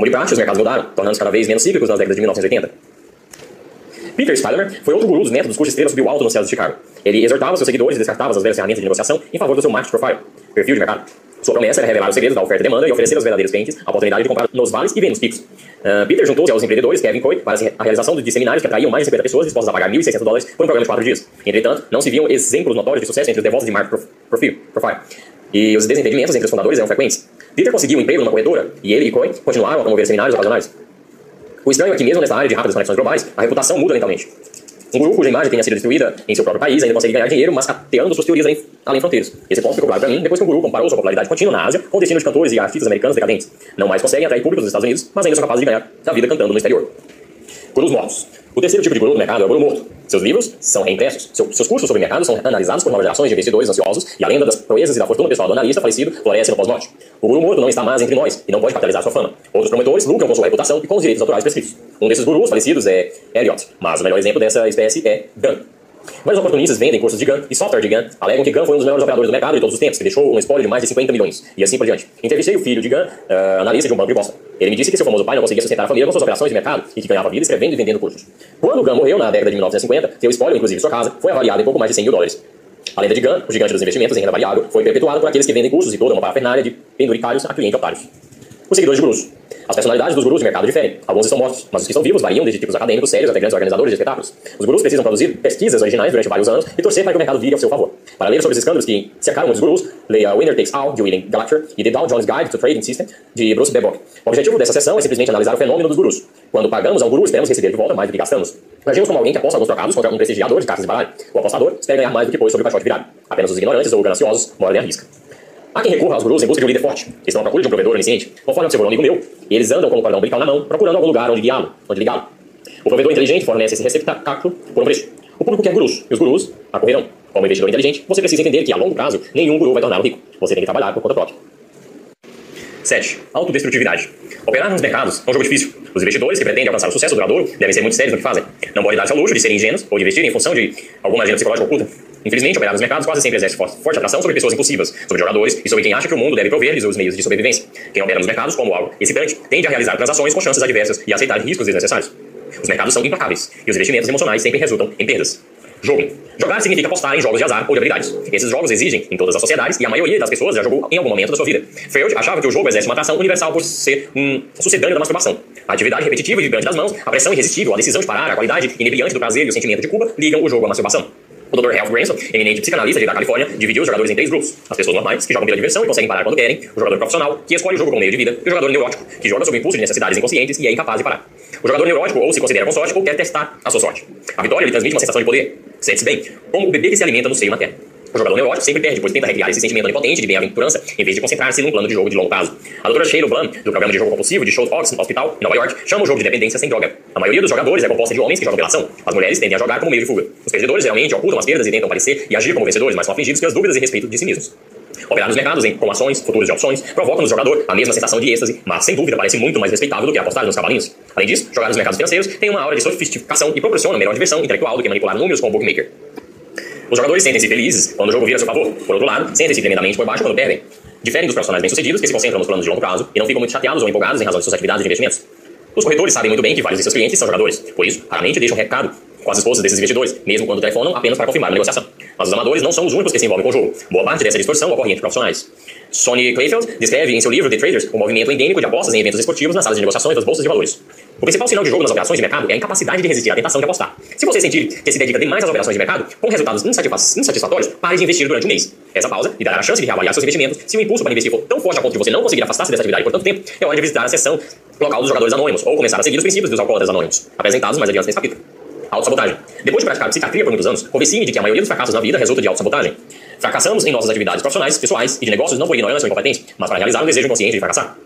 Como de praxe, os mercados mudaram, tornando-se cada vez menos cíclicos nas décadas de 1980. Peter Spilmer foi outro guru dos métodos cuja estrela subiu alto no céu de Chicago. Ele exortava seus seguidores e descartava as velhas ferramentas de negociação em favor do seu market profile, perfil de mercado. Sua promessa era revelar os segredos da oferta e demanda e oferecer aos verdadeiros clientes a oportunidade de comprar nos vales e ver nos picos. Uh, Peter juntou-se aos empreendedores Kevin Coy para a realização de seminários que atraíam mais de 50 pessoas dispostas a pagar 1.600 dólares por um programa de 4 dias. Entretanto, não se viam exemplos notórios de sucesso entre os devotos de market profile, profile. E os desentendimentos entre os fundadores eram frequentes. Peter conseguiu um emprego numa corretora e ele e Coy continuaram a promover seminários ocasionais. O estranho é que mesmo nessa área de rápidas conexões globais, a reputação muda lentamente. Um grupo cuja imagem tenha sido destruída em seu próprio país ainda consegue ganhar dinheiro, mas cateando suas teorias além, além fronteiras. Esse ponto ficou claro para mim depois que um guru comparou sua popularidade contínua na Ásia com o destino de cantores e artistas americanos decadentes. Não mais conseguem atrair público dos Estados Unidos, mas ainda são capazes de ganhar da vida cantando no exterior. Gurus mortos. O terceiro tipo de guru do mercado é o guru morto. Seus livros são reimpressos. Seu, seus cursos sobre mercado são analisados por novas gerações de investidores ansiosos e a lenda das proezas e da fortuna pessoal do analista falecido floresce no pós-morte. O guru morto não está mais entre nós e não pode capitalizar sua fama. Outros promotores lucram com sua reputação e com os direitos autorais prescritos. Um desses gurus falecidos é Elliot, mas o melhor exemplo dessa espécie é Gunn. Vários oportunistas vendem cursos de GAN e software de GAN, alegam que GAN foi um dos melhores operadores do mercado de todos os tempos, que deixou um espólio de mais de 50 milhões, e assim por diante. Entrevistei o filho de GAN, uh, analista de um banco de Boston. Ele me disse que seu famoso pai não conseguia sustentar a família com suas operações de mercado e que ganhava vida escrevendo e vendendo cursos. Quando GAN morreu na década de 1950, seu espólio, inclusive sua casa, foi avaliado em pouco mais de 100 mil dólares. A lenda de GAN, o gigante dos investimentos em renda variável, foi perpetuada por aqueles que vendem cursos e toda uma parafernália de penduricários a clientes otários. Os seguidores de gurus. As personalidades dos gurus de mercado diferem. Alguns estão mortos, mas os que estão vivos variam desde tipos acadêmicos sérios até grandes organizadores de espetáculos. Os gurus precisam produzir pesquisas originais durante vários anos e torcer para que o mercado vire ao seu favor. Para ler sobre os escândalos que cercaram muitos gurus, leia Winner Takes All, de William Gallagher, e The Dow Jones Guide to Trading System, de Bruce Bebock. O objetivo dessa sessão é simplesmente analisar o fenômeno dos gurus. Quando pagamos a um guru, esperamos receber de volta mais do que gastamos. Agimos como alguém que aposta alguns trocados contra um prestigiador de cartas de baralho. O apostador espera ganhar mais do que pôs sobre o caixote virado. Apenas os ignorantes ou gananciosos moram à risca. Há quem recorra aos gurus em busca de um líder forte. Eles estão à procura de um provedor onisciente. Conforme observou um amigo meu, eles andam com o cordão umbilical na mão, procurando algum lugar onde guiá-lo, onde ligá-lo. O provedor inteligente fornece esse receptáculo por um preço. O público quer gurus, e os gurus acorrerão. Como investidor inteligente, você precisa entender que, a longo prazo, nenhum guru vai torná-lo rico. Você tem que trabalhar por conta própria. 7. Autodestrutividade. Operar nos mercados é um jogo difícil. Os investidores que pretendem alcançar o sucesso duradouro devem ser muito sérios no que fazem. Não pode dar-se ao luxo de serem ingênuos ou de investir em função de alguma agenda psicológica oculta. Infelizmente, operar nos mercados quase sempre exerce forte atração sobre pessoas impulsivas, sobre jogadores e sobre quem acha que o mundo deve prover-lhes os meios de sobrevivência. Quem opera nos mercados como algo excitante tende a realizar transações com chances adversas e a aceitar riscos desnecessários. Os mercados são implacáveis e os investimentos emocionais sempre resultam em perdas. Jogo. Jogar significa apostar em jogos de azar ou de habilidades. Esses jogos exigem em todas as sociedades e a maioria das pessoas já jogou em algum momento da sua vida. Freud achava que o jogo exerce uma atração universal por ser um sucedâneo da masturbação. A atividade repetitiva e vibrante das mãos, a pressão irresistível, a decisão de parar, a qualidade inebriante do prazer e o sentimento de culpa ligam o jogo à masturbação. O Dr. Ralph Branson, eminente psicanalista da Califórnia, dividiu os jogadores em três grupos. As pessoas normais, que jogam pela diversão e conseguem parar quando querem, o jogador profissional, que escolhe o jogo como meio de vida, e o jogador neurótico, que joga sob impulso de necessidades inconscientes e é incapaz de parar. O jogador neurótico ou se considera com sorte ou quer testar a sua sorte. A vitória lhe transmite uma sensação de poder. Sente-se bem, como o bebê que se alimenta no seio materno. O jogador neurótico sempre perde, pois tenta recriar esse sentimento onipotente de bem-aventurança, em vez de concentrar-se num plano de jogo de longo prazo. A doutora Sheila Blum, do programa de jogo compulsivo de Show Ox no Hospital, Nova York, chama o jogo de dependência sem droga. A maioria dos jogadores é composta de homens que jogam pela ação. As mulheres tendem a jogar como meio de fuga. Os perdedores geralmente ocultam as perdas e tentam parecer e agir como vencedores, mas são afligidos pelas dúvidas e respeito de si mesmos. Operar nos mercados em com ações, futuros de opções, provoca no jogador a mesma sensação de êxtase, mas sem dúvida parece muito mais respeitável do que apostar nos cavalinhos. Além disso, jogar nos mercados financeiros tem uma aura de sofisticação e proporciona melhor diversão intelectual do que manipular números com o bookmaker. Os jogadores sentem-se felizes quando o jogo vira a seu favor. Por outro lado, sentem-se tremendamente por baixo quando perdem. Diferem dos profissionais bem-sucedidos que se concentram nos planos de longo prazo e não ficam muito chateados ou empolgados em razão de suas atividades de investimentos. Os corretores sabem muito bem que vários de seus clientes são jogadores, por isso, raramente deixam recado com as esposas desses investidores, mesmo quando telefonam apenas para confirmar a negociação. Mas os amadores não são os únicos que se envolvem com o jogo. Boa parte dessa distorção ocorre entre profissionais. Sonny Clayfield descreve em seu livro The Traders o movimento endêmico de apostas em eventos esportivos nas salas de negociações das bolsas de valores. O principal sinal de jogo nas operações de mercado é a incapacidade de resistir à tentação de apostar. Se você sentir que se dedica demais às operações de mercado, com resultados insatisfatórios, pare de investir durante um mês. Essa pausa lhe dará a chance de reavaliar seus investimentos. Se o impulso para investir for tão forte a ponto de você não conseguir afastar-se dessa atividade por tanto tempo, é hora de visitar a seção local dos jogadores anônimos ou começar a seguir os princípios dos alcoólatras anônimos, apresentados mais adiante nesse capítulo. Autossabotagem. Depois de praticar psiquiatria por muitos anos, convenci-me de que a maioria dos fracassos na vida resulta de autossabotagem. Fracassamos em nossas atividades profissionais, pessoais e de negócios não por ignorância ou incompetência, mas para realizar um desejo inconsciente de fracassar.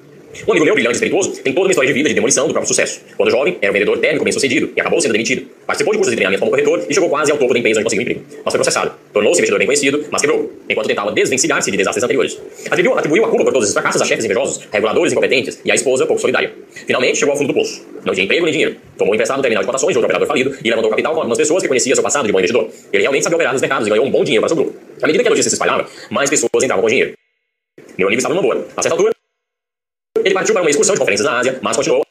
Um amigo meu, brilhante e espirituoso, tem toda uma história de vida de demolição do próprio sucesso. Quando jovem, era um vendedor técnico bem-sucedido e acabou sendo demitido. Participou de cursos de treinamento como corretor e chegou quase ao topo da empresa onde conseguiu um emprego. Mas foi processado. Tornou-se investidor bem conhecido, mas quebrou, enquanto tentava desvencilhar-se de desastres anteriores. Atribuiu, atribuiu a culpa por todos esses fracassos a chefes invejosos, reguladores incompetentes e a esposa pouco solidária. Finalmente, chegou ao fundo do poço. Não tinha emprego nem dinheiro. Tomou emprestado um terminal de cotações de outro operador falido e levantou capital com algumas pessoas que conhecia seu passado de bom investidor. Ele realmente sabia operar nos mercados e ganhou um bom dinheiro para seu grupo. À medida que a notícia se espalhava, mais pessoas entravam com dinheiro. Meu amigo estava numa boa. A certa altura, ele partiu para uma excursão de conferências na Ásia, mas continuou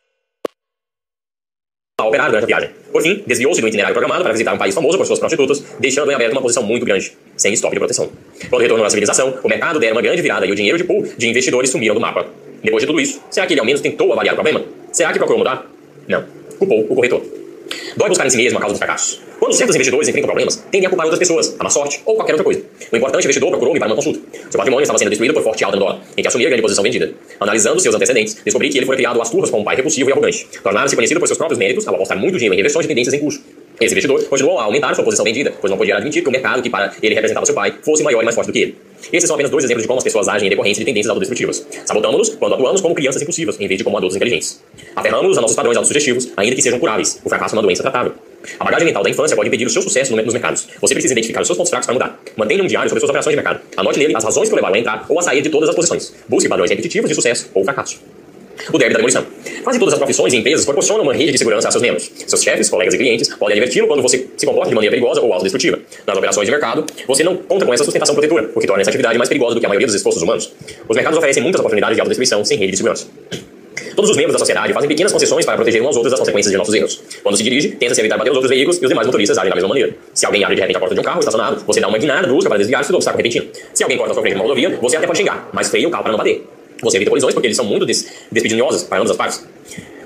a operar durante a viagem. Por fim, desviou-se do itinerário programado para visitar um país famoso por suas prostitutas, deixando em aberto uma posição muito grande, sem estoque de proteção. Quando retornou à civilização, o mercado dera uma grande virada e o dinheiro de pool de investidores sumiram do mapa. Depois de tudo isso, será que ele ao menos tentou avaliar o problema? Será que procurou mudar? Não. Culpou o corretor. Dói buscar em si mesmo a causa dos fracassos. Quando certos investidores enfrentam problemas, tendem a culpar outras pessoas, a má sorte ou qualquer outra coisa. O importante investidor procurou-me para uma consulta. Seu patrimônio estava sendo destruído por forte alta no dólar, em que assumia grande posição vendida. Analisando seus antecedentes, descobri que ele foi criado às turras como um pai repulsivo e arrogante. Tornara-se conhecido por seus próprios méritos ao apostar muito dinheiro em reversões de tendências em curso. Esse investidor continuou a aumentar sua posição vendida, pois não podia admitir que o mercado que para ele representava seu pai fosse maior e mais forte do que ele. Esses são apenas dois exemplos de como as pessoas agem em decorrência de tendências autodestrutivas. Sabotamos-nos quando atuamos como crianças impulsivas, em vez de como adultos inteligentes. Aferramos-nos a nossos padrões autossugestivos, ainda que sejam curáveis. O fracasso é uma doença tratável. A bagagem mental da infância pode impedir o seu sucesso nos mercados. Você precisa identificar os seus pontos fracos para mudar. Mantenha um diário sobre suas operações de mercado. Anote nele as razões que o levaram a entrar ou a sair de todas as posições. Busque padrões repetitivos de sucesso ou fracasso. O derby da demolição. Quase todas as profissões e empresas proporcionam uma rede de segurança a seus membros. Seus chefes, colegas e clientes podem adverti-lo quando você se comporta de maneira perigosa ou autodestrutiva. Nas operações de mercado, você não conta com essa sustentação protetora, o que torna essa atividade mais perigosa do que a maioria dos esforços humanos. Os mercados oferecem muitas oportunidades de autodestruição sem rede de segurança. Todos os membros da sociedade fazem pequenas concessões para proteger uns aos outros das consequências de nossos erros. Quando se dirige, tenta-se evitar bater nos outros veículos e os demais motoristas agem da mesma maneira. Se alguém abre de repente a porta de um carro estacionado, você dá uma guinada brusca para desviar-se do obstáculo repentino. Se alguém corta a sua frente numa rodovia, você até pode xingar, mas freia o carro para não bater. Você evita colisões porque eles são muito des despedinhosos para ambas as partes.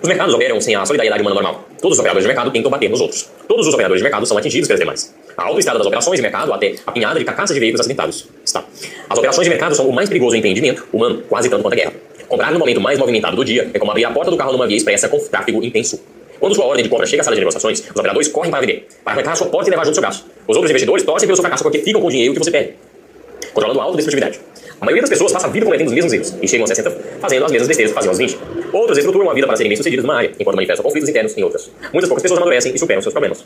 Os mercados operam sem a solidariedade humana normal. Todos os operadores de mercado tentam bater nos outros. Todos os operadores de mercado são atingidos pelos demais. A autoestrada das operações de mercado até a pinhada de carcaças de veículos acidentados. Está. As operações de mercado são o mais perigoso empreendimento humano, quase tanto quanto a guerra. Comprar no momento mais movimentado do dia é como abrir a porta do carro numa via expressa com tráfego intenso. Quando sua ordem de compra chega à sala de negociações, os operadores correm para vender, para arrancar sua porta e levar junto seu braço. Os outros investidores torcem pelo seu fracasso porque ficam com o dinheiro que você perde. Controlando a autodestrutividade. A maioria das pessoas passa a vida cometendo os mesmos erros e chegam a 60 fazendo as mesmas besteiras que faziam aos 20. Outros estruturam a vida para serem bem-sucedidos numa área, enquanto manifestam conflitos internos em outras. Muitas poucas pessoas amadurecem e superam seus problemas.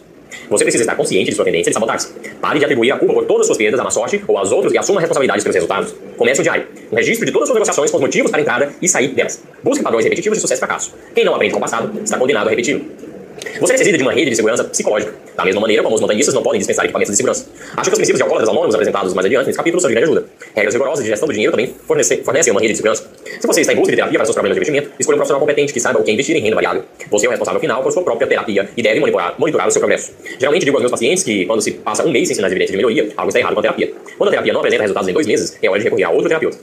Você precisa estar consciente de sua tendência de sabotar-se. Pare de atribuir a culpa por todas as suas perdas à má sorte ou aos outros e assuma responsabilidades pelos resultados. Comece um diário, um registro de todas as suas negociações com os motivos para entrada e sair delas. Busque padrões repetitivos de sucesso e fracasso. Quem não aprende com o passado está condenado a repeti-lo. Você necessita de uma rede de segurança psicológica, da mesma maneira como os montanhistas não podem dispensar equipamentos de segurança. Acho que os princípios de alcoólatras anônimos apresentados mais adiante nesse capítulo são de grande ajuda. Regras rigorosas de gestão do dinheiro também fornecem, fornecem uma rede de segurança. Se você está em busca de terapia para seus problemas de investimento, escolha um profissional competente que saiba o que investir em renda variável. Você é o responsável final por sua própria terapia e deve monitorar, monitorar o seu progresso. Geralmente digo aos meus pacientes que quando se passa um mês sem sinais evidentes de melhoria, algo está errado com a terapia. Quando a terapia não apresenta resultados em dois meses, é hora de recorrer a outro terapeuta.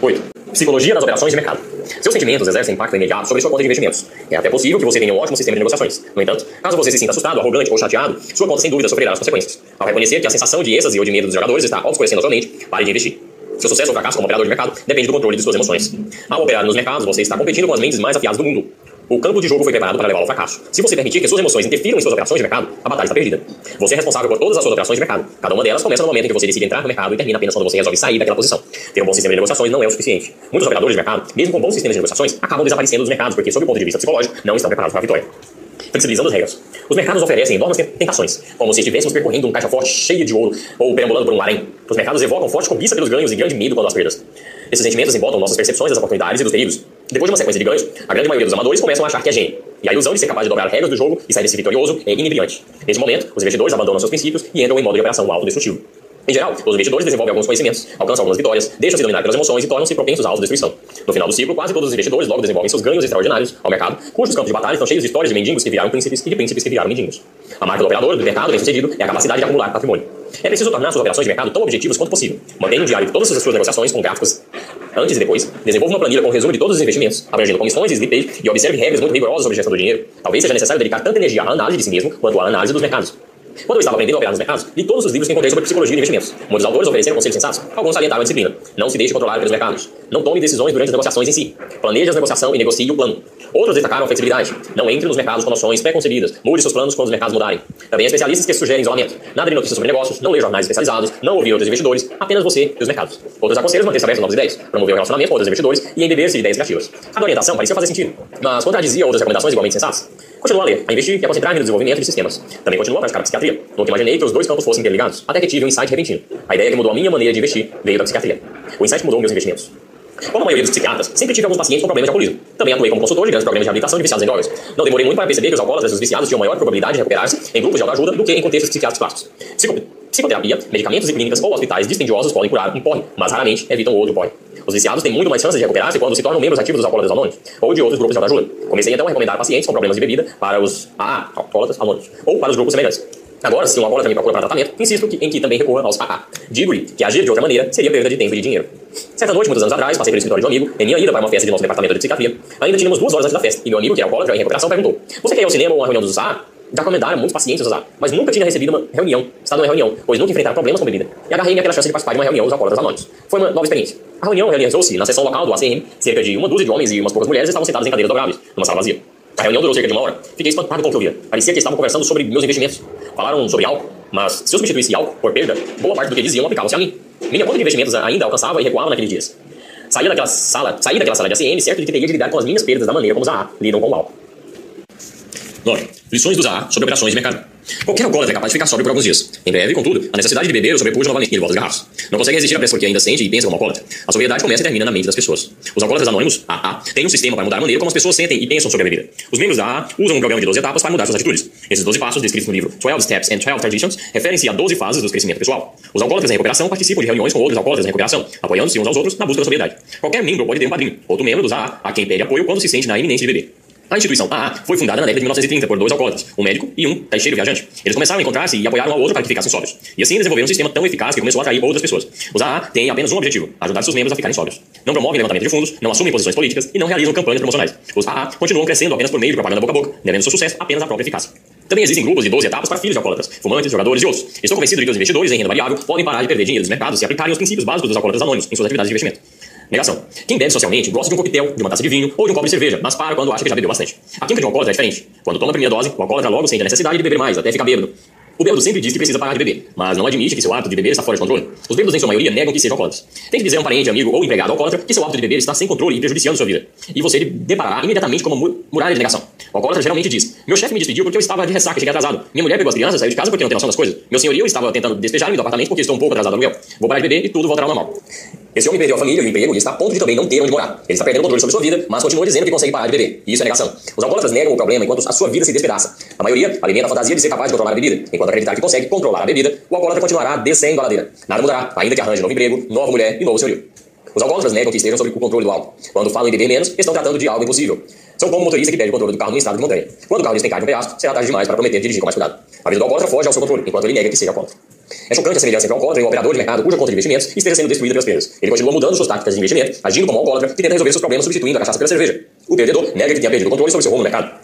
8. Psicologia nas operações de mercado. Seus sentimentos exercem impacto imediato sobre sua conta de investimentos. É até possível que você tenha um ótimo sistema de negociações. No entanto, caso você se sinta assustado, arrogante ou chateado, sua conta sem dúvida sofrerá as consequências. Ao reconhecer que a sensação de êxtase ou de medo dos jogadores está obscurecendo a sua mente, pare de investir. Seu sucesso ou fracasso como operador de mercado depende do controle de suas emoções. Ao operar nos mercados, você está competindo com as mentes mais afiadas do mundo. O campo de jogo foi preparado para levá-lo ao fracasso. Se você permitir que suas emoções interfiram em suas operações de mercado, a batalha está perdida. Você é responsável por todas as suas operações de mercado. Cada uma delas começa no momento em que você decide entrar no mercado e termina apenas quando você resolve sair daquela posição. Ter um bom sistema de negociações não é o suficiente. Muitos operadores de mercado, mesmo com bons sistemas de negociações, acabam desaparecendo dos mercados porque, sob o ponto de vista psicológico, não estão preparados para a vitória. Flexibilizando as regras. Os mercados oferecem enormes tentações, como se estivéssemos percorrendo um caixa forte cheio de ouro ou perambulando por um harém. Os mercados evocam forte cobiça pelos ganhos e grande medo quando as perdas. Esses sentimentos embotam nossas percepções das oportunidades e dos perigos. Depois de uma sequência de ganhos, a grande maioria dos amadores começam a achar que é gênio. E a ilusão de ser capaz de dobrar as regras do jogo e sair desse vitorioso é inebriante. Nesse momento, os investidores abandonam seus princípios e entram em modo de operação autodestrutivo. Em geral, os investidores desenvolvem alguns conhecimentos, alcançam algumas vitórias, deixam-se dominar pelas emoções e tornam-se propensos à autodestruição. No final do ciclo, quase todos os investidores logo desenvolvem seus ganhos extraordinários ao mercado, cujos campos de batalha estão cheios de histórias de mendigos que viraram príncipes e de príncipes que viraram mendigos. A marca do operador do mercado bem-sucedido é a capacidade de acumular patrimônio. É preciso tornar suas operações de mercado tão objetivas quanto possível. Mantenha um diário de todas as suas negociações com gráficos antes e depois. Desenvolva uma planilha com um resumo de todos os investimentos, abrangendo comissões e slippage e observe regras muito rigorosas sobre gestão do dinheiro. Talvez seja necessário dedicar tanta energia à análise de si mesmo quanto à análise dos mercados. Quando eu estava aprendendo a operar nos mercados, li todos os livros que encontrei sobre psicologia e investimentos. Muitos autores ofereceram conselhos sensatos, alguns salientaram a disciplina. Não se deixe controlar pelos mercados. Não tome decisões durante as negociações em si. Planeje a negociação e negocie o plano. Outros destacaram a flexibilidade. Não entre nos mercados com noções pré-concebidas. Mude seus planos quando os mercados mudarem. Também há especialistas que sugerem isolamento. Nada de notícias sobre negócios, não ler jornais especializados, não ouvir outros investidores, apenas você e os mercados. Outros aconselham manter-se aberto a novas ideias, promover o relacionamento com outros investidores e embeber-se de ideias criativas. Cada orientação parecia fazer sentido, mas contradizia outras recomendações igualmente sensatas. Continua a ler, a investir e a concentrar no desenvolvimento de sistemas. Também continua a praticar a psiquiatria. Nunca imaginei que os dois campos fossem interligados, até que tive um insight repentino. A ideia que mudou a minha maneira de investir veio da psiquiatria. O insight mudou meus investimentos. Como a maioria dos psiquiatras, sempre tive alguns pacientes com problemas de alcoolismo. Também atuei como consultor de grandes programas de reabilitação de viciados em drogas. Não demorei muito para perceber que os alcoólatras e os viciados tinham maior probabilidade de recuperar-se em grupos de autoajuda do que em contextos psiquiátricos clássicos. Psico Psicoterapia, medicamentos e clínicas ou hospitais dispendiosos podem curar um porre, mas raramente evitam outro porre. Os viciados têm muito mais chances de recuperar-se quando se tornam membros ativos dos alcoólatras anônimos ou de outros grupos de autoajuda. Comecei então a recomendar pacientes com problemas de bebida para os AA, alcoólatras anônimos, ou para os grupos semelhantes. Agora, se um alcoólatra me procura para tratamento, insisto que, em que também recorra aos AA. Digo-lhe que agir de outra maneira seria perda de tempo e de dinheiro. Certa noite, muitos anos atrás, passei pelo escritório de um amigo, em minha ida para uma festa de nosso departamento de psiquiatria. Ainda tínhamos duas horas antes da festa, e meu amigo, que é alcoólatra em recuperação, perguntou: Você quer ir ao cinema ou uma reunião dos AA? Já recomendaram muitos pacientes usar, mas nunca tinha recebido uma reunião, estado numa reunião, pois nunca enfrentaram problemas com bebida. E agarrei-me aquela chance de participar de uma reunião dos alcoólatras anônimos. Foi uma nova experiência. A reunião realizou-se na sessão local do ACM, cerca de uma dúzia de homens e umas poucas mulheres estavam sentados em cadeiras dobráveis, numa sala vazia. A reunião durou cerca de uma hora. Fiquei espantado com o que eu via. Parecia que estavam conversando sobre meus investimentos. Falaram sobre álcool, mas se eu substituísse álcool por perda, boa parte do que diziam aplicava-se a mim. Minha conta de investimentos ainda alcançava e recuava naqueles dias. Saí daquela sala, saí daquela sala de ACM certo de que teria de lidar com as minhas perdas da maneira como os AA lidam com o álcool. 9. Lições dos AA sobre operações de mercado. Qualquer alcoólatra é capaz de ficar sóbrio por alguns dias. Em breve, contudo, a necessidade de beber o sobrepuja novamente ele volta de garrafas. Não consegue resistir à pressa porque ainda sente e pensa como alcoólatra. A sobriedade começa e termina na mente das pessoas. Os alcoólatras anônimos, AA, têm um sistema para mudar a maneira como as pessoas sentem e pensam sobre a bebida. Os membros da AA usam um programa de 12 etapas para mudar suas atitudes. Esses 12 passos, descritos no livro 12 Steps and 12 Traditions, referem-se a 12 fases do crescimento pessoal. Os alcoólatras em recuperação participam de reuniões com outros alcoólatras em recuperação, apoiando-se uns aos outros na busca da sobriedade. Qualquer membro pode ter um padrinho, outro membro dos AA, a quem pede apoio quando se sente na iminência de beber. A instituição AA foi fundada na década de 1930 por dois alcoólatras, um médico e um caixeiro viajante. Eles começaram a encontrar-se e apoiaram um ao outro para que ficassem sóbrios. E assim desenvolveram um sistema tão eficaz que começou a atrair outras pessoas. Os AA têm apenas um objetivo: ajudar seus membros a ficarem sóbrios. Não promovem levantamento de fundos, não assumem posições políticas e não realizam campanhas promocionais. Os AA continuam crescendo apenas por meio de propaganda boca a boca, devendo seu sucesso apenas à própria eficácia. Também existem grupos de 12 etapas para filhos de alcoólatras, fumantes, jogadores e outros. Estou convencido de que os investidores em renda variável podem parar de perder dinheiro dos mercados se aplicarem os princípios básicos dos alcoólatras anônimos em suas atividades de investimento. Negação. Quem bebe socialmente gosta de um coquetel, de uma taça de vinho ou de um copo de cerveja, mas para quando acha que já bebeu bastante. A química de um alcoólatra é diferente. Quando toma a primeira dose, o alcoólatra logo sente a necessidade de beber mais, até ficar bêbado. O bêbado sempre diz que precisa parar de beber, mas não admite que seu hábito de beber está fora de controle. Os bêbados, em sua maioria, negam que sejam alcoólatras. Tem que dizer a um parente, amigo ou empregado alcoólatra que seu hábito de beber está sem controle e prejudiciando sua vida. E você deparará imediatamente com uma muralha de negação. O alcoólatra geralmente diz: Meu chefe me despediu porque eu estava de ressaca cheguei atrasado. Minha mulher pegou as crianças, saiu de casa porque não tem noção das coisas. Meu senhorio estava tentando despejar-me do apartamento porque estou um pouco atrasado no aluguel. Vou parar de beber e tudo voltará ao normal. Esse homem perdeu a família e o emprego e está a ponto de também não ter onde morar. Ele está perdendo o controle sobre sua vida, mas continua dizendo que consegue parar de beber. E isso é negação. Os alcoólatras negam o problema enquanto a sua vida se despedaça. A maioria alimenta a fantasia de ser capaz de controlar a bebida. Enquanto acreditar que consegue controlar a bebida, o alcoólatra continuará descendo a ladeira. Nada mudará, ainda que arranje novo emprego, nova mulher e novo senhorio. Os alcoólatras negam que estejam sob o controle do álcool. Quando falam em beber menos, estão tratando de algo impossível. São como o motorista que perde o controle do carro no estado de montanha. Quando o carro despencar de um penhasco, será tarde demais para prometer dirigir com mais cuidado. A vida do alcoólatra foge ao seu controle, enquanto ele nega que seja alcoólatra. É chocante a semelhança entre o alcoólatra e um operador de mercado cuja conta de investimentos esteja sendo destruída pelas perdas. Ele continua mudando suas táticas de investimento, agindo como um alcoólatra que tenta resolver seus problemas substituindo a cachaça pela cerveja. O perdedor nega que tenha perdido o controle sobre seu rumo no mercado.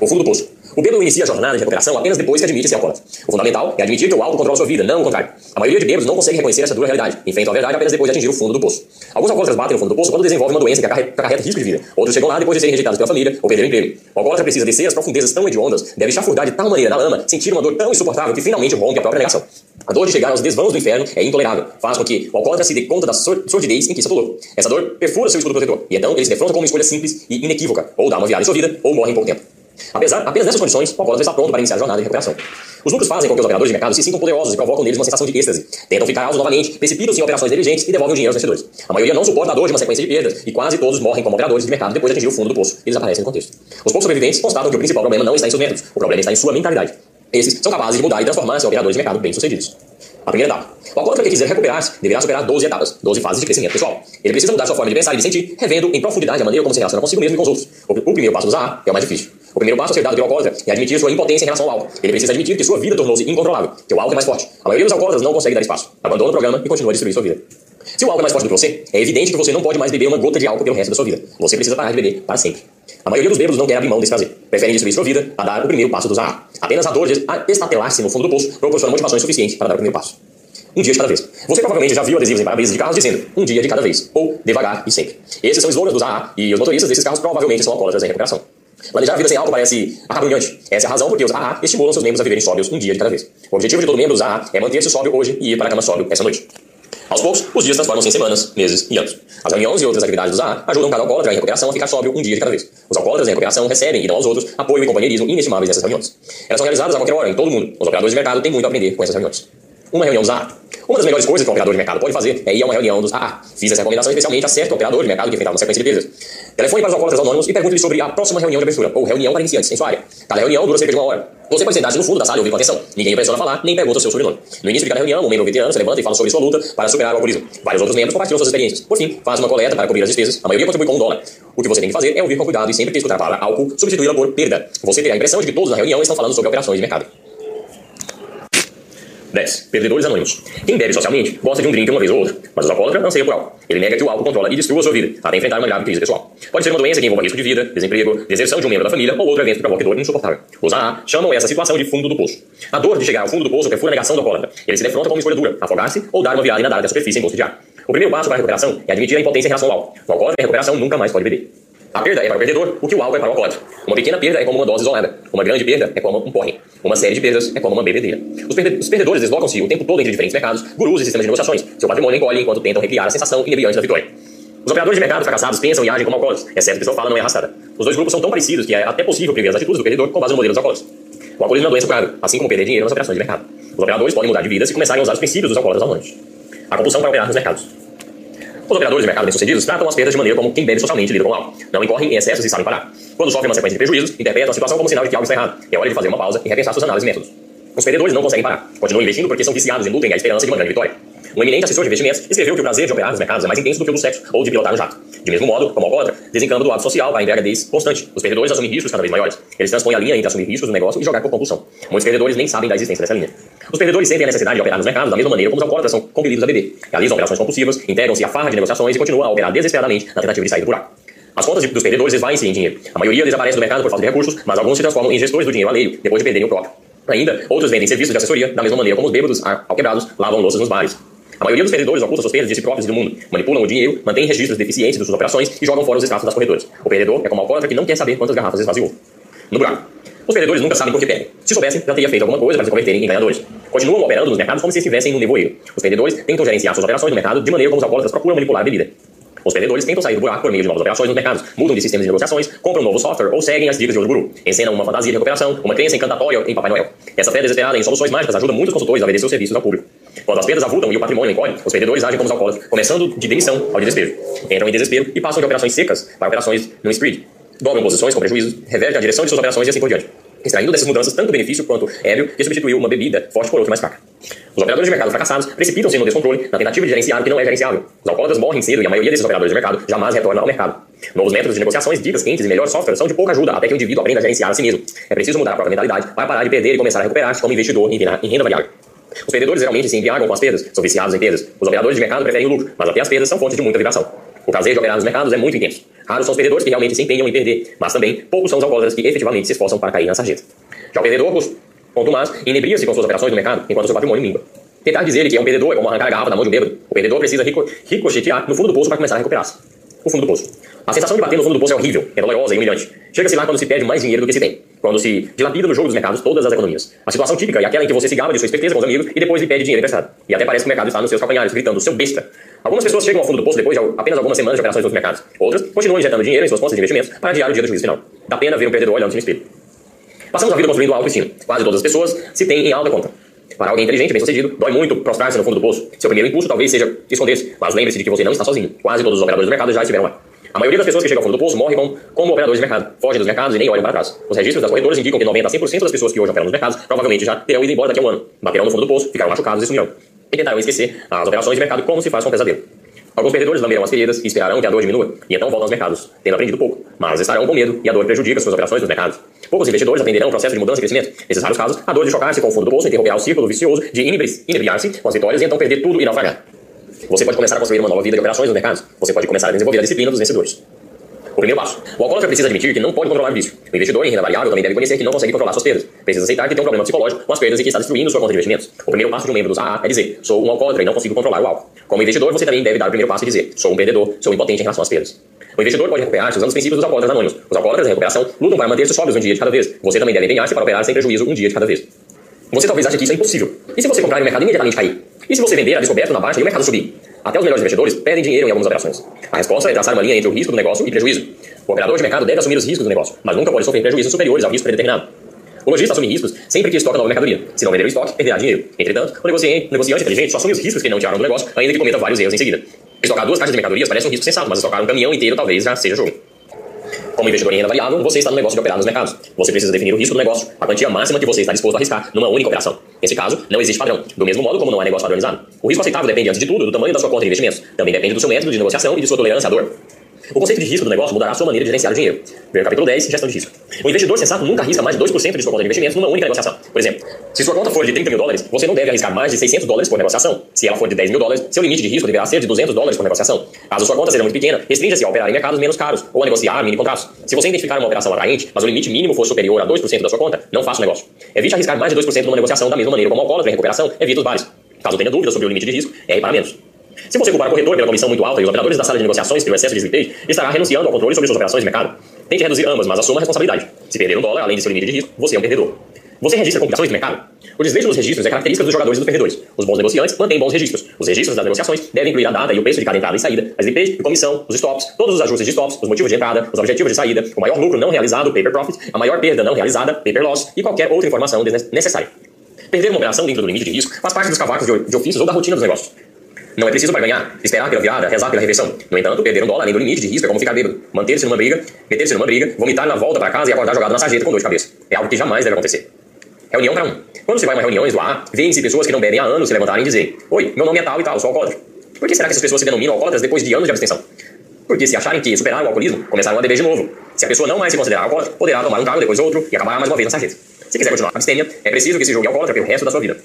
O fundo do poço. O bêbado inicia a jornada de recuperação apenas depois que admite ser alcoólatra. O fundamental é admitir que o álcool controla sua vida, não o contrário. A maioria de bêbados não consegue reconhecer essa dura realidade, enfrentam a verdade apenas depois de atingir o fundo do poço. Alguns alcoólatras batem no fundo do poço quando desenvolvem uma doença que acarreta, risco de vida. Outros chegam lá depois de serem rejeitados pela família ou perderem emprego. O alcoólatra precisa descer as profundezas tão hediondas, deve chafurdar de tal maneira na lama, sentir uma dor tão insuportável que finalmente rompe a própria negação. A dor de chegar aos desvãos do inferno é intolerável. Faz com que o alcoólatra se dê conta da sordidez em que se atolou. Essa dor perfura seu escudo protetor. E então ele se defronta com uma escolha simples e inequívoca. Ou dá uma virada em sua vida, ou morre em pouco tempo. Apesar, apenas nessas condições, o alcoólatra está pronto para iniciar a jornada de recuperação. Os lucros fazem com que os operadores de mercado se sintam poderosos e provocam neles uma sensação de êxtase. Tentam ficar altos novamente, precipitam-se em operações negligentes e devolvem o dinheiro aos investidores. A maioria não suporta a dor de uma sequência de perdas e quase todos morrem como operadores de mercado depois de atingir o fundo do poço e desaparecem no contexto. Os poucos sobreviventes constatam que o principal problema não está em seus métodos, o problema está em sua mentalidade. Esses são capazes de mudar e transformar-se em operadores de mercado bem-sucedidos. A primeira etapa. O alcoólatra que quiser recuperar-se deverá superar 12 etapas, 12 fases de crescimento pessoal. Ele precisa mudar sua forma de pensar e de sentir, revendo em profundidade a maneira como se relaciona consigo mesmo e com os outros. O, o primeiro passo dos AA é o mais difícil. O primeiro passo a ser dado pelo alcoólatra é admitir sua impotência em relação ao álcool. Ele precisa admitir que sua vida tornou-se incontrolável, que o álcool é mais forte. A maioria dos alcoólatras não consegue dar espaço, abandona o programa e continua a destruir sua vida. Se o álcool é mais forte do que você, é evidente que você não pode mais beber uma gota de álcool pelo resto da sua vida. Você precisa parar de beber para sempre. A maioria dos bêbados não quer abrir mão desse prazer. Preferem destruir sua vida a dar o primeiro passo dos AA. Apenas a dor de estatelar-se no fundo do poço proporciona motivações suficientes para dar o primeiro passo. Um dia de cada vez. Você provavelmente já viu adesivos em para-brisas de carros dizendo um dia de cada vez, ou devagar e sempre. Esses são slogans dos AA, e os motoristas desses carros provavelmente são alcoólatras em recuperação. Planejar a vida sem álcool parece acabrunhante. Essa é a razão porque os AA estimulam seus membros a viverem sóbrios um dia de cada vez. O objetivo de todo membro dos AA é manter-se sóbrio hoje e ir para a cama sóbrio essa noite. Aos poucos, os dias transformam-se em semanas, meses e anos. As reuniões e outras atividades dos AA ajudam cada alcoólatra em recuperação a ficar sóbrio um dia de cada vez. Os alcoólatras em recuperação recebem e dão aos outros apoio e companheirismo inestimáveis nessas reuniões. Elas são realizadas a qualquer hora, em todo o mundo. Os operadores de mercado têm muito a aprender com essas reuniões. Uma reunião dos AA. Uma das melhores coisas que um operador de mercado pode fazer é ir a uma reunião dos AA. Fiz essa recomendação especialmente a certo operador de mercado que enfrentava uma sequência de perdas. Telefone para os alcoólatras anônimos e pergunte-lhe sobre a próxima reunião de abertura, ou reunião para iniciantes em sua área. Cada reunião dura cerca de uma hora. Você pode sentar-se no fundo da sala e ouvir com atenção. Ninguém o pressiona a falar, nem pergunta o seu sobrenome. No início de cada reunião, um membro veterano se levanta e fala sobre sua luta para superar o alcoolismo. Vários outros membros compartilham suas experiências. Por fim, faz uma coleta para cobrir as despesas. A maioria contribui com um dólar. O que você tem que fazer é ouvir com cuidado e sempre que escutar a palavra álcool, substituí-la por perda. Você terá a impressão de que todos na reunião estão falando sobre operações de mercado. 10. Perdedores anônimos. Quem bebe socialmente gosta de um drink uma vez ou outra, mas o alcoólatra anseia por álcool. Ele nega que o álcool controla e destrua sua vida, até enfrentar uma grave crise pessoal. Pode ser uma doença que envolva risco de vida, desemprego, deserção de um membro da família ou outro evento que provoque dor insuportável. Os AA chamam essa situação de fundo do poço. A dor de chegar ao fundo do poço perfura a negação do alcoólatra. Ele se defronta com uma escolha dura, afogar-se ou dar uma viagem nadar até a superfície em bolsa de ar. O primeiro passo para a recuperação é admitir a impotência em relação ao álcool. O alcoólatra em recuperação nunca mais pode beber. A perda é para o perdedor o que o álcool é para o alcoólatra. Uma pequena perda é como uma dose isolada. Uma grande perda é como um porre. Uma série de perdas é como uma bebedeira. Os, perde os perdedores deslocam-se o tempo todo entre diferentes mercados, gurus e sistemas de negociações. Seu patrimônio encolhe enquanto tentam recriar a sensação inebriante da vitória. Os operadores de mercado fracassados pensam e agem como alcoólatras, exceto que sua fala não é arrastada. Os dois grupos são tão parecidos que é até possível prever as atitudes do perdedor com base no modelo dos alcoólatras. O alcoolismo é uma doença curável, assim como perder dinheiro nas operações de mercado. Os operadores podem mudar de vida se começarem a usar os princípios dos alcoólatras anônimos. A compulsão para operar nos mercados. Os operadores de mercado bem-sucedidos tratam as perdas de maneira como quem bebe socialmente lida com o álcool. Não incorrem em excessos e sabem parar. Quando sofrem uma sequência de prejuízos, interpretam a situação como sinal de que algo está errado. É hora de fazer uma pausa e repensar suas análises e métodos. Os perdedores não conseguem parar. Continuam investindo porque são viciados e a esperança de uma grande vitória. Um eminente assessor de investimentos escreveu que o prazer de operar nos mercados é mais intenso do que o do sexo ou de pilotar um jato. De mesmo modo, como alcoólatra, desencama do lado social a embriaguez constante. Os perdedores assumem riscos cada vez maiores. Eles transpõem a linha entre assumir riscos no negócio e jogar por compulsão. Muitos perdedores nem sabem da existência dessa linha. Os perdedores sentem a necessidade de operar nos mercados da mesma maneira como os alcoólatras são compelidos a beber. Realizam operações compulsivas, integram-se à farra de negociações e continuam a operar desesperadamente na tentativa de sair do buraco. As contas dos perdedores esvaem-se em dinheiro. A maioria desaparece do mercado por falta de recursos, mas alguns se transformam em gestores do dinheiro alheio, depois de perderem o próprio. Ainda, outros vendem serviços de assessoria, da mesma maneira como os bêbados, alquebrados, lavam louças nos bares. A maioria dos perdedores oculta suas perdas de si próprios e do mundo, manipulam o dinheiro, mantêm registros deficientes de suas operações e jogam fora os extratos das corretoras. O perdedor é como alcoólatra que não quer saber quantas garrafas esvaziou. No buraco. Os perdedores nunca sabem por que perdem. Se soubessem, já teria feito alguma coisa para se converterem em ganhadores. Continuam operando nos mercados como se estivessem no nevoeiro. Os perdedores tentam gerenciar suas operações no mercado de maneira como os alcoólatras procuram manipular a bebida. Os perdedores tentam sair do buraco por meio de novas operações nos mercados, mudam de sistemas de negociações, compram novo software ou seguem as dicas de outro guru. Encenam uma fantasia de recuperação, uma crença encantatória em Papai Noel. Essa fé desesperada em soluções mágicas ajuda muitos consultores a vender seus serviços ao público. Quando as perdas avultam e o patrimônio encolhe, os perdedores agem como os alcoólatras, começando de demissão ao desespero. Entram em desespero e passam de operações secas para operações no spread. Dobram posições com prejuízo, revertem a direção de suas operações e assim por diante extraindo dessas mudanças tanto benefício quanto ébrio que substituiu uma bebida forte por outra mais fraca. Os operadores de mercado fracassados precipitam-se no descontrole na tentativa de gerenciar o que não é gerenciável. Os alcoólatras morrem cedo e a maioria desses operadores de mercado jamais retorna ao mercado. Novos métodos de negociações, dicas quentes e melhores softwares são de pouca ajuda até que o indivíduo aprenda a gerenciar a si mesmo. É preciso mudar a própria mentalidade para parar de perder e começar a recuperar-se como investidor em renda variável. Os perdedores geralmente se embriagam com as perdas, são viciados em perdas. Os operadores de mercado preferem o lucro, mas até as perdas são fontes de muita vibração. O prazer de operar nos mercados é muito intenso. Raros são os perdedores que realmente se empenham em perder, mas também poucos são os alcoólatras que efetivamente se esforçam para cair na sarjeta. Já o perdedor, quanto mais, inebria-se com suas operações no mercado, enquanto seu patrimônio mingua. Tentar dizer que é um perdedor é como arrancar a garrafa da mão de um bêbado. O perdedor precisa rico, ricochetear no fundo do poço para começar a recuperar-se. O fundo do poço. A sensação de bater no fundo do poço é horrível, é dolorosa e humilhante. Chega-se lá quando se perde mais dinheiro do que se tem. Quando se dilapida no jogo dos mercados todas as economias. A situação típica é aquela em que você se gaba de sua esperteza com os amigos e depois lhe pede dinheiro emprestado. E até parece que o mercado está nos seus calcanhares, gritando, seu besta. Algumas pessoas chegam ao fundo do poço depois de apenas algumas semanas de operações nos mercados. Outras continuam injetando dinheiro em suas contas de investimentos para adiar o dia do juízo final. Dá pena ver um perdedor olhando-se no espelho. Passamos a vida construindo autoestima. Quase todas as pessoas se têm em alta conta. Para alguém inteligente, bem sucedido, dói muito prostrar-se no fundo do poço. Seu primeiro impulso talvez seja esconder-se, mas lembre-se de que você não está sozinho. Quase todos os operadores do mercado já estiveram lá. A maioria das pessoas que chegam ao fundo do poço morrem como, como operadores de mercado, fogem dos mercados e nem olham para trás. Os registros das corretoras indicam que 90 a 100% das pessoas que hoje operam nos mercados provavelmente já terão ido embora daqui a um ano. Baterão no fundo do poço, ficaram machucados e sumirão. E tentarão esquecer as operações de mercado como se faz com um pesadelo. Alguns perdedores lamberão as feridas e esperarão que a dor diminua, e então voltam aos mercados, tendo aprendido pouco, mas estarão com medo e a dor prejudica suas operações nos mercados. Poucos investidores aprenderão o processo de mudança e crescimento. Nesses raros casos, a dor de chocar-se com o fundo do bolso interromperá o círculo vicioso de inebriar-se com as vitórias e então perder tudo e naufragar. Você pode começar a construir uma nova vida de operações nos mercados. Você pode começar a desenvolver a disciplina dos vencedores. O primeiro passo. O alcoólatra precisa admitir que não pode controlar o vício. O investidor em renda variável também deve conhecer que não consegue controlar suas perdas. Precisa aceitar que tem um problema psicológico com as perdas e que está destruindo sua conta de investimentos. O primeiro passo de um membro dos AA é dizer, sou um alcoólatra e não consigo controlar o álcool. Como investidor, você também deve dar o primeiro passo e dizer, sou um perdedor, sou impotente em relação às perdas. O investidor pode recuperar-se usando os princípios dos alcoólatras anônimos. Os alcoólatras em recuperação lutam para manter-se sóbrios um dia de cada vez. Você também deve empenhar-se para operar sem prejuízo um dia de cada vez. Você talvez ache que isso é impossível. E se você comprar e o mercado imediatamente cair? E se você vender a descoberto na baixa e o mercado subir? Até os melhores investidores perdem dinheiro em algumas operações. A resposta é traçar uma linha entre o risco do negócio e prejuízo. O operador de mercado deve assumir os riscos do negócio, mas nunca pode sofrer prejuízos superiores ao risco predeterminado. O lojista assume riscos sempre que estoca nova mercadoria. Se não vender o estoque, perderá dinheiro. Entretanto, o negociante, negociante inteligente só assume os riscos que não tiraram do negócio, ainda que cometa vários erros em seguida. Estocar duas caixas de mercadorias parece um risco sensato, mas estocar um caminhão inteiro talvez já seja jogo. Como investidor em renda variável, você está no negócio de operar nos mercados. Você precisa definir o risco do negócio, a quantia máxima que você está disposto a arriscar numa única operação. Nesse caso, não existe padrão, do mesmo modo como não há negócio padronizado. O risco aceitável depende, antes de tudo, do tamanho da sua conta de investimentos. Também depende do seu método de negociação e de sua tolerância à dor. O conceito de risco do negócio mudará a sua maneira de gerenciar o dinheiro. Ver capítulo 10, gestão de risco. O investidor sensato nunca arrisca mais de 2% de sua conta de investimentos numa única negociação. Por exemplo, se sua conta for de 30 mil dólares, você não deve arriscar mais de 600 dólares por negociação. Se ela for de 10 mil dólares, seu limite de risco deverá ser de 200 dólares por negociação. Caso sua conta seja muito pequena, restrinja-se a operar em mercados menos caros ou a negociar mini contratos. Se você identificar uma operação atraente, mas o limite mínimo for superior a 2% da sua conta, não faça o negócio. Evite arriscar mais de 2% numa negociação da mesma maneira como alcoólatra em recuperação, evite os bares. Caso tenha dúvidas sobre o limite de risco, erre para menos. Se você culpar o corretor pela comissão muito alta e os operadores da sala de negociações pelo excesso de liquidez, estará renunciando ao controle sobre suas operações de mercado. Tente reduzir ambas, mas assuma a responsabilidade. Se perder um dólar, além de seu limite de risco, você é um perdedor. Você registra complicações de mercado? O desvejo dos registros é característica dos jogadores e dos perdedores. Os bons negociantes mantêm bons registros. Os registros das negociações devem incluir a data e o preço de cada entrada e saída, as IPs de comissão, os stops, todos os ajustes de stops, os motivos de entrada, os objetivos de saída, o maior lucro não realizado, paper profit, a maior perda não realizada, paper loss e qualquer outra informação necessária. Perder uma operação dentro do limite de risco faz parte dos cavacos de ofícios ou da rotina dos negócios. Não é preciso para ganhar, esperar pela virada, rezar pela reversão. No entanto, perder um dólar além do limite de risco é como ficar bêbado, manter-se numa briga, meter-se numa briga, vomitar na volta para casa e acordar jogado na sarjeta com dor de cabeça. É algo que jamais deve acontecer. Reunião para um. Quando você vai a uma reunião e zoar, vêem-se pessoas que não bebem há anos se levantarem e dizer: Oi, meu nome é tal e tal, sou alcoólatra. Por que será que essas pessoas se denominam alcoólatras depois de anos de abstenção? Porque se acharem que superaram o alcoolismo, começaram a beber de novo. Se a pessoa não mais se considerar alcoólatra, poderá tomar um trago, depois outro e acabar mais uma vez na sarjeta. Se quiser continuar abstêmia, é preciso que se julgue alcoólatra pelo resto da sua vida.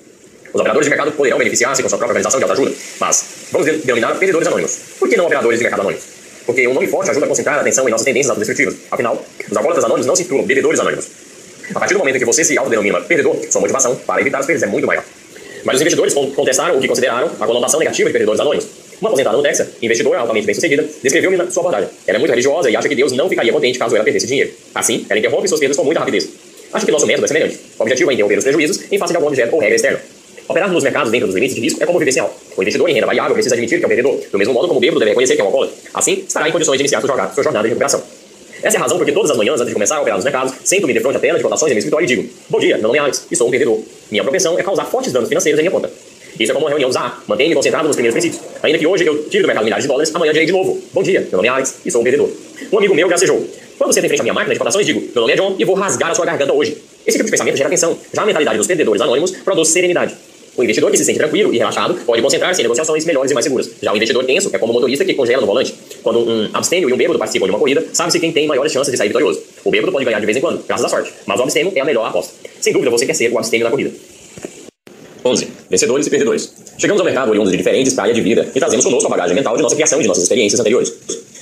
Os operadores de mercado poderão beneficiar-se com sua própria organização de autoajuda, mas vamos denominar perdedores anônimos. Por que não operadores de mercado anônimos? Porque um nome forte ajuda a concentrar a atenção em nossas tendências autodestrutivas. Afinal, os alcoólatras anônimos não se titulam bebedores anônimos. A partir do momento que você se autodenomina perdedor, sua motivação para evitar os perdas é muito maior. Mas os investidores contestaram o que consideraram a conotação negativa de perdedores anônimos. Uma aposentada no Texas, investidora altamente bem-sucedida, descreveu-me sua abordagem. Ela é muito religiosa e acha que Deus não ficaria contente caso ela perdesse dinheiro. Assim, ela interrompe suas perdas com muita rapidez. Acho que nosso método é semelhante. O objetivo é interromper os prejuízos em face de algum objeto ou regra externa. Operar nos mercados dentro dos limites de risco é como viver sem álcool. O investidor em renda variável precisa admitir que é um perdedor, do mesmo modo como o bêbado deve reconhecer que é um alcoólatra. Assim, estará em condições de iniciar sua jornada, sua jornada de recuperação. Essa é a razão porque todas as manhãs, antes de começar a operar nos mercados, sento-me de frente à tela de cotações em meu escritório e digo: Bom dia, meu nome é Alex e sou um perdedor. Minha propensão é causar fortes danos financeiros em minha conta. Isso é como uma reunião usar, mantenha-me concentrado nos primeiros princípios. Ainda que hoje eu tire do mercado milhares de dólares, amanhã direi de novo: Bom dia, meu nome é Alex e sou um perdedor. Um amigo meu gracejou. Quando sento em frente à minha máquina de cotações, digo: Meu nome é John e vou rasgar a sua garganta hoje. Esse tipo de pensamento gera tensão. Já a mentalidade dos anônimos produz serenidade. O investidor que se sente tranquilo e relaxado pode concentrar-se em negociações melhores e mais seguras. Já o investidor tenso é como o motorista que congela no volante. Quando um abstêmio e um bêbado participam de uma corrida, sabe-se quem tem maiores chances de sair vitorioso. O bêbado pode ganhar de vez em quando, graças à sorte, mas o abstêmio é a melhor aposta. Sem dúvida, você quer ser o abstêmio da corrida. 11. Vencedores e perdedores. Chegamos ao mercado oriundos de diferentes áreas de vida e trazemos conosco a bagagem mental de nossa criação e de nossas experiências anteriores.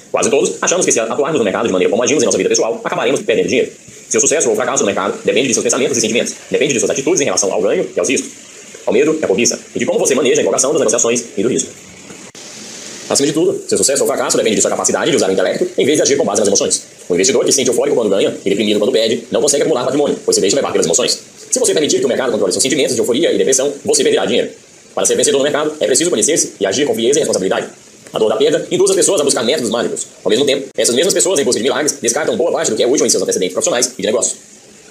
Quase todos achamos que se atuarmos no mercado de maneira como agimos em nossa vida pessoal, acabaremos perdendo dinheiro. Seu sucesso ou fracasso no mercado depende de seus pensamentos e sentimentos, depende de suas atitudes em relação ao ganho e aos riscos ao medo e à cobiça, e de como você maneja a empolgação das negociações e do risco. Acima de tudo, seu sucesso ou fracasso depende de sua capacidade de usar o intelecto em vez de agir com base nas emoções. O investidor que se sente eufórico quando ganha e deprimido quando perde não consegue acumular patrimônio, pois se deixa levar pelas emoções. Se você permitir que o mercado controle seus sentimentos de euforia e depressão, você perderá dinheiro. Para ser vencedor no mercado, é preciso conhecer-se e agir com frieza e responsabilidade. A dor da perda induz as pessoas a buscar métodos mágicos. Ao mesmo tempo, essas mesmas pessoas, em busca de milagres, descartam boa parte do que é útil em seus antecedentes profissionais e de negócio.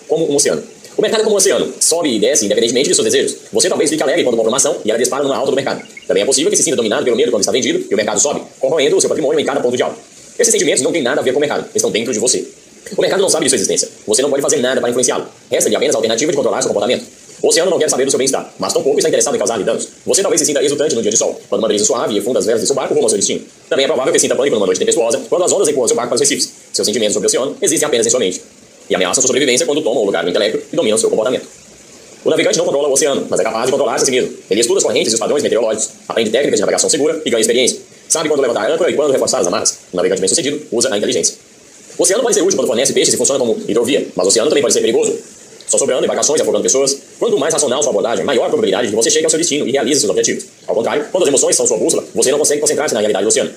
Como um oceano. O mercado é como um oceano, sobe e desce independentemente de seus desejos. Você talvez fique alegre quando compra uma ação e ela dispara numa alta do mercado. Também é possível que se sinta dominado pelo medo quando está vendido e o mercado sobe, corroendo o seu patrimônio em cada ponto de alta. Esses sentimentos não têm nada a ver com o mercado, estão dentro de você. O mercado não sabe de sua existência. Você não pode fazer nada para influenciá-lo. Resta-lhe apenas a alternativa de controlar seu comportamento. O oceano não quer saber do seu bem-estar, mas tampouco está interessado em causar-lhe danos. Você talvez se sinta exultante no dia de sol, quando uma brisa suave e funda as velas de seu barco rumo ao seu destino. Também é provável que sinta pânico numa noite tempestuosa, quando as ondas empurram seu barco para os recifes. Seus sentimentos sobre o oceano existem apenas em sua mente. E ameaçam sua sobrevivência quando tomam o lugar do intelecto e dominam seu comportamento. O navegante não controla o oceano, mas é capaz de controlar-se a si mesmo. Ele estuda as correntes e os padrões meteorológicos, aprende técnicas de navegação segura e ganha experiência. Sabe quando levantar a âncora e quando reforçar as amarras. O navegante bem-sucedido usa a inteligência. O oceano pode ser útil quando fornece peixes e funciona como hidrovia, mas o oceano também pode ser perigoso. Só sobrando embarcações e afogando pessoas. Quanto mais racional sua abordagem, maior a probabilidade de que você chegue ao seu destino e realize seus objetivos. Ao contrário, quando as emoções são sua bússola, você não consegue concentrar-se na realidade do oceano.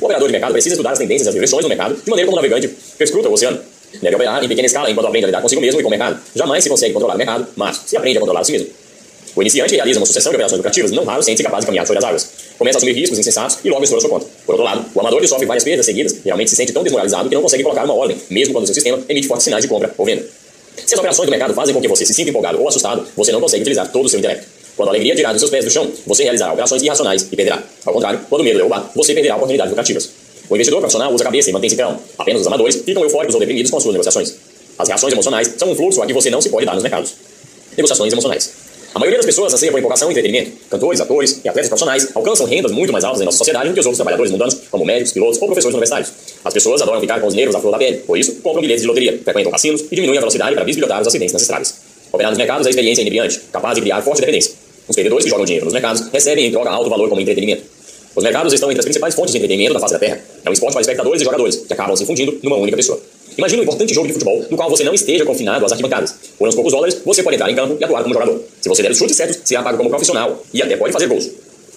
O operador de mercado precisa estudar as tendências e as direções do mercado de maneira como o navegante perscruta o oceano. Deve operar em pequena escala enquanto aprende a lidar consigo mesmo e com o mercado. Jamais se consegue controlar o mercado, mas se aprende a controlar a si mesmo. O iniciante realiza uma sucessão de operações lucrativas, não raro sente-se capaz de caminhar sobre as águas. Começa a assumir riscos insensatos e logo estoura sua conta. Por outro lado, o amador que sofre várias perdas seguidas realmente se sente tão desmoralizado que não consegue colocar uma ordem, mesmo quando seu sistema emite fortes sinais de compra ou venda. Se as operações do mercado fazem com que você se sinta empolgado ou assustado, você não consegue utilizar todo o seu intelecto. Quando a alegria tirar dos seus pés do chão, você realizará operações irracionais e perderá. Ao contrário, quando o medo derrubar, você perderá oportunidades lucrativas. O investidor profissional usa a cabeça e mantém-se calmo. Apenas os amadores ficam eufóricos ou deprimidos com as suas negociações. As reações emocionais são um fluxo a que você não se pode dar nos mercados. Negociações emocionais. A maioria das pessoas anseia por empolgação e entretenimento. Cantores, atores e atletas profissionais alcançam rendas muito mais altas em nossa sociedade do que os outros trabalhadores mundanos, como médicos, pilotos ou professores universitários. As pessoas adoram ficar com os nervos à flor da pele, por isso, compram bilhetes de loteria, frequentam cassinos e diminuem a velocidade para bisbilhotar os acidentes nas estradas. Operar nos mercados é experiência inebriante, capaz de criar forte dependência. Os perdedores que jogam dinheiro nos mercados recebem em troca alto valor como entretenimento. Os mercados estão entre as principais fontes de entretenimento da face da Terra. É um esporte para espectadores e jogadores, que acabam se fundindo numa única pessoa. Imagine um importante jogo de futebol no qual você não esteja confinado às arquibancadas. Por uns poucos dólares, você pode entrar em campo e atuar como jogador. Se você der os chutes certos, será pago como profissional e até pode fazer gols.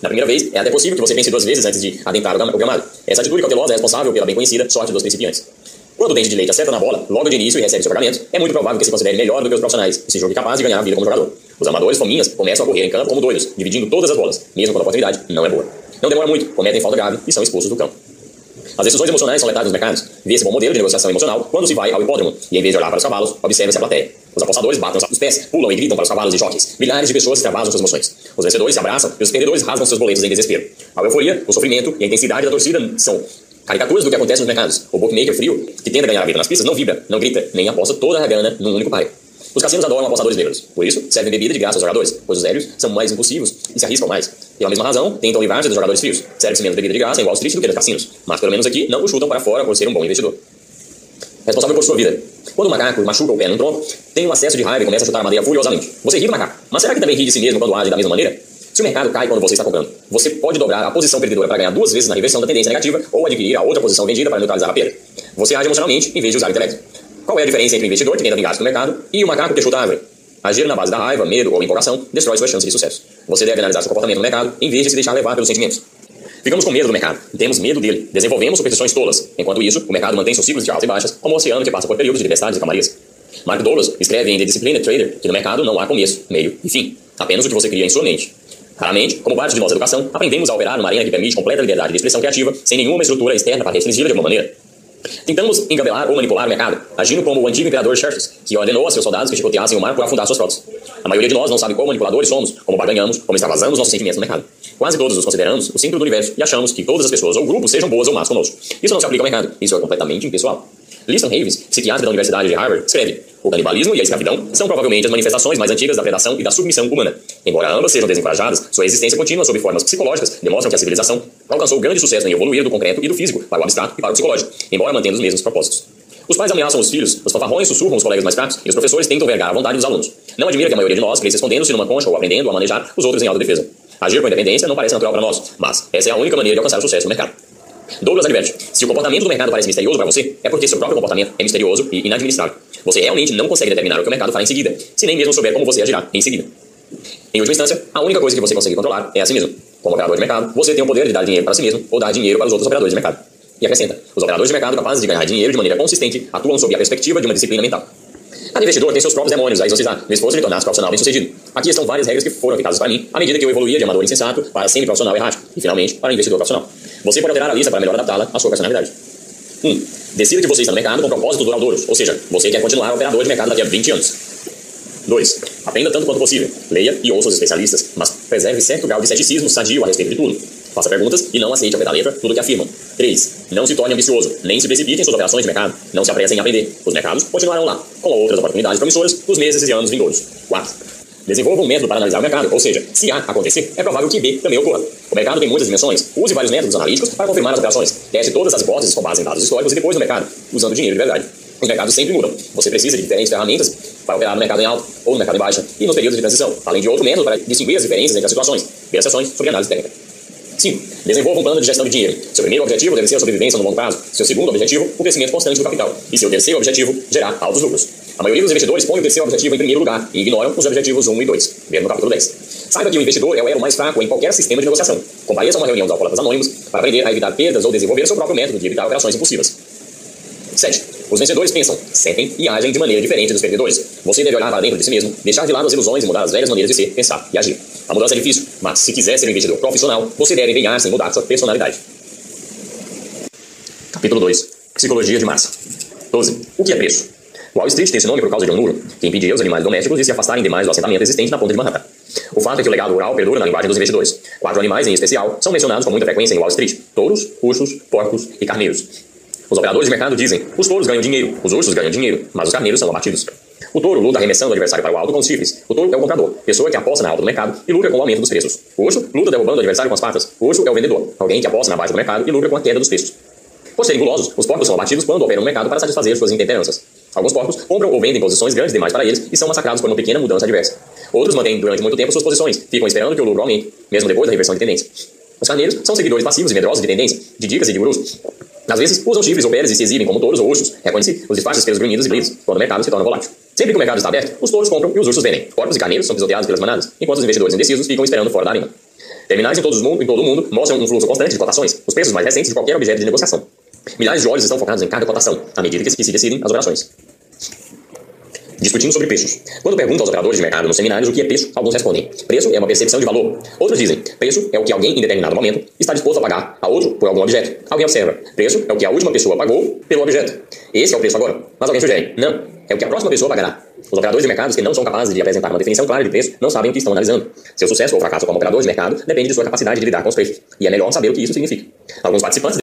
Na primeira vez, é até possível que você pense duas vezes antes de adentrar o gramado. Essa atitude cautelosa é responsável pela bem conhecida sorte dos principiantes. Quando o dente de leite acerta na bola, logo de início e recebe seu pagamento, é muito provável que se considere melhor do que os profissionais e se julgue capaz de ganhar a vida como jogador. Os amadores fominhas começam a correr em campo como doidos, dividindo todas as bolas, mesmo quando a oportunidade não é boa. Não demora muito, cometem falta grave e são expulsos do campo. As decisões emocionais são letais nos mercados. Vê-se bom modelo de negociação emocional quando se vai ao hipódromo e, em vez de olhar para os cavalos, observa-se a plateia. Os apostadores batem os pés, pulam e gritam para os cavalos e jockeys. Milhares de pessoas extravasam suas emoções. Os vencedores se abraçam e os perdedores rasgam seus boletos em desespero. A euforia, o sofrimento e a intensidade da torcida são caricaturas do que acontece nos mercados. O bookmaker frio, que tenta ganhar a vida nas pistas, não vibra, não grita, nem aposta toda a grana num único pai. Os cassinos adoram apostadores negros. Por isso, servem bebida de graça aos jogadores, pois os velhos são mais impulsivos e se arriscam mais. Pela mesma razão, tentam livrar-se dos jogadores frios. Serve-se menos bebida de graça em Wall Street do que nos cassinos. Mas pelo menos aqui, não o chutam para fora por ser um bom investidor. Responsável por sua vida. Quando o macaco machuca o pé num tronco, tem um acesso de raiva e começa a chutar a madeira furiosamente. Você ri do macaco, mas será que também ri de si mesmo quando age da mesma maneira? Se o mercado cai quando você está comprando, você pode dobrar a posição perdedora para ganhar duas vezes na reversão da tendência negativa ou adquirir a outra posição vendida para neutralizar a perda. Você age emocionalmente em vez de usar o intelecto. Qual é a diferença entre o investidor que tenta vingar-se no mercado e o macaco que chuta a árvore? Agir na base da raiva, medo ou empolgação destrói suas chances de sucesso. Você deve analisar seu comportamento no mercado em vez de se deixar levar pelos sentimentos. Ficamos com medo do mercado, temos medo dele, desenvolvemos superstições tolas. Enquanto isso, o mercado mantém seus ciclos de altas e baixas, como o oceano que passa por períodos de tempestades e calmarias. Mark Douglas escreve em The Disciplined Trader que no mercado não há começo, meio e fim, apenas o que você cria em sua mente. Raramente, como parte de nossa educação, aprendemos a operar numa arena que permite completa liberdade de expressão criativa, sem nenhuma estrutura externa para restringi-la de alguma maneira. Tentamos engabelar ou manipular o mercado, agindo como o antigo imperador Xerxes, que ordenou a seus soldados que chicoteassem o mar por afundar suas frotas. A maioria de nós não sabe qual manipuladores somos, como barganhamos, como extravasamos nossos sentimentos no mercado. Quase todos nos consideramos o centro do universo e achamos que todas as pessoas ou grupos sejam boas ou más conosco. Isso não se aplica ao mercado, isso é completamente impessoal. Liston Havens, psiquiatra da Universidade de Harvard, escreve: O canibalismo e a escravidão são provavelmente as manifestações mais antigas da predação e da submissão humana. Embora ambas sejam desencorajadas, sua existência contínua sob formas psicológicas demonstra que a civilização alcançou grande sucesso em evoluir do concreto e do físico para o abstrato e para o psicológico, embora mantendo os mesmos propósitos. Os pais ameaçam os filhos, os fanfarrões sussurram os colegas mais fracos e os professores tentam vergar a vontade dos alunos. Não admira que a maioria de nós cresça escondendo-se numa concha ou aprendendo a manejar os outros em autodefesa. Agir com independência não parece natural para nós, mas essa é a única maneira de alcançar o sucesso no mercado. Douglas adverte: se o comportamento do mercado parece misterioso para você, é porque seu próprio comportamento é misterioso e inadministrável. Você realmente não consegue determinar o que o mercado fará em seguida, se nem mesmo souber como você agirá em seguida. Em última instância, a única coisa que você consegue controlar é a si mesmo. Como operador de mercado, você tem o poder de dar dinheiro para si mesmo ou dar dinheiro para os outros operadores de mercado. E acrescenta: os operadores de mercado capazes de ganhar dinheiro de maneira consistente atuam sob a perspectiva de uma disciplina mental. Cada investidor tem seus próprios demônios a exorcizar no esforço de tornar-se profissional bem-sucedido. Aqui estão várias regras que foram eficazes para mim à medida que eu evoluía de amador insensato para semi-profissional errático e, finalmente, para investidor profissional. Você pode alterar a lista para melhor adaptá-la à sua personalidade. 1. Um, decida que você está no mercado com propósitos duradouros, ou seja, você quer continuar operador de mercado daqui a 20 anos. 2. Aprenda tanto quanto possível. Leia e ouça os especialistas, mas preserve certo grau de ceticismo sadio a respeito de tudo. Faça perguntas e não aceite ao pé da letra tudo o que afirmam. 3. Não se torne ambicioso, nem se precipite em suas operações de mercado. Não se apresse em aprender. Os mercados continuarão lá, com outras oportunidades promissoras nos meses e anos vindouros. 4. Desenvolva um método para analisar o mercado, ou seja, se A acontecer, é provável que B também ocorra. O mercado tem muitas dimensões. Use vários métodos analíticos para confirmar as operações. Teste todas as hipóteses com base em dados históricos e depois no mercado, usando dinheiro de verdade. Os mercados sempre mudam. Você precisa de diferentes ferramentas para operar no mercado em alta ou no mercado em baixa e nos períodos de transição, além de outro método para distinguir as diferenças entre as situações. Ver sessões sobre análise técnica. 5. Desenvolva um plano de gestão de dinheiro. Seu primeiro objetivo deve ser a sobrevivência no longo prazo. Seu segundo objetivo, o crescimento constante do capital. E seu terceiro objetivo, gerar altos lucros. A maioria dos investidores põe o terceiro objetivo em primeiro lugar e ignoram os objetivos 1 e 2, vendo no capítulo 10. Saiba que o investidor é o elo mais fraco em qualquer sistema de negociação. Compareça a uma reunião dos alcoólatras anônimos para aprender a evitar perdas ou desenvolver seu próprio método de evitar operações impulsivas. 7. Os vencedores pensam, sentem e agem de maneira diferente dos perdedores. Você deve olhar para dentro de si mesmo, deixar de lado as ilusões e mudar as velhas maneiras de ser, pensar e agir. A mudança é difícil, mas se quiser ser um investidor profissional, você deve empenhar-se em mudar sua personalidade. Capítulo 2. Psicologia de massa. 12. O que é preço? Wall Street tem esse nome por causa de um muro, que impedia os animais domésticos de se afastarem demais do assentamento existente na ponta de Manhattan. O fato é que o legado rural perdura na linguagem dos investidores. Quatro animais, em especial, são mencionados com muita frequência em Wall Street: touros, ursos, porcos e carneiros. Os operadores de mercado dizem: os touros ganham dinheiro, os ursos ganham dinheiro, mas os carneiros são abatidos. O touro luta arremessando o adversário para o alto com os chifres. O touro é o comprador, pessoa que aposta na alta do mercado e lucra com o aumento dos preços. O urso luta derrubando o adversário com as patas. O urso é o vendedor, alguém que aposta na baixa do mercado e lucra com a queda dos preços. Por serem gulosos, os porcos são abatidos quando operam no mercado para satisfazer suas intemperanças. Alguns porcos compram ou vendem posições grandes demais para eles e são massacrados por uma pequena mudança adversa. Outros mantêm durante muito tempo suas posições, ficam esperando que o lucro aumente, mesmo depois da reversão de tendência. Os carneiros são seguidores passivos e medrosos de tendência, de dicas e de gurus. Às vezes, usam chifres ou peles e se exibem como touros ou ursos. Reconhece os disfarces pelos grunhidos e brilhos, quando o mercado se torna volátil. Sempre que o mercado está aberto, os touros compram e os ursos vendem. Porcos e carneiros são pisoteados pelas manadas, enquanto os investidores indecisos ficam esperando fora da arena. Terminais em todo o mundo mostram um fluxo constante de cotações, os preços mais recentes de qualquer objeto de negociação. Milhares de olhos estão focados em cada cotação, à medida que se decidem as operações. Discutindo sobre preços. Quando perguntam aos operadores de mercado nos seminários o que é preço, alguns respondem: preço é uma percepção de valor. Outros dizem: preço é o que alguém em determinado momento está disposto a pagar a outro por algum objeto. Alguém observa: preço é o que a última pessoa pagou pelo objeto. Esse é o preço agora. Mas alguém sugere: não, é o que a próxima pessoa pagará. Os operadores de mercados que não são capazes de apresentar uma definição clara de preço não sabem o que estão analisando. Seu sucesso ou fracasso como operador de mercado depende de sua capacidade de lidar com os preços. E é melhor saber o que isso significa. Alguns participantes